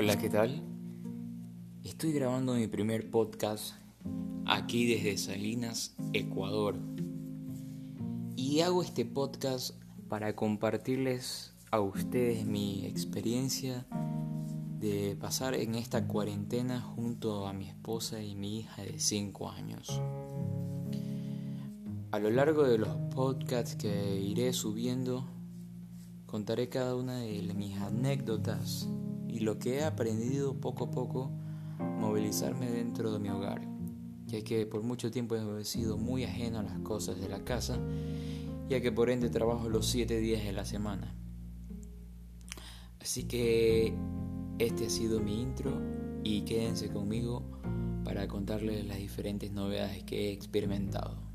Hola, ¿qué tal? Estoy grabando mi primer podcast aquí desde Salinas, Ecuador. Y hago este podcast para compartirles a ustedes mi experiencia de pasar en esta cuarentena junto a mi esposa y mi hija de 5 años. A lo largo de los podcasts que iré subiendo, contaré cada una de mis anécdotas y lo que he aprendido poco a poco movilizarme dentro de mi hogar, ya que por mucho tiempo he sido muy ajeno a las cosas de la casa, ya que por ende trabajo los 7 días de la semana. Así que este ha sido mi intro y quédense conmigo para contarles las diferentes novedades que he experimentado.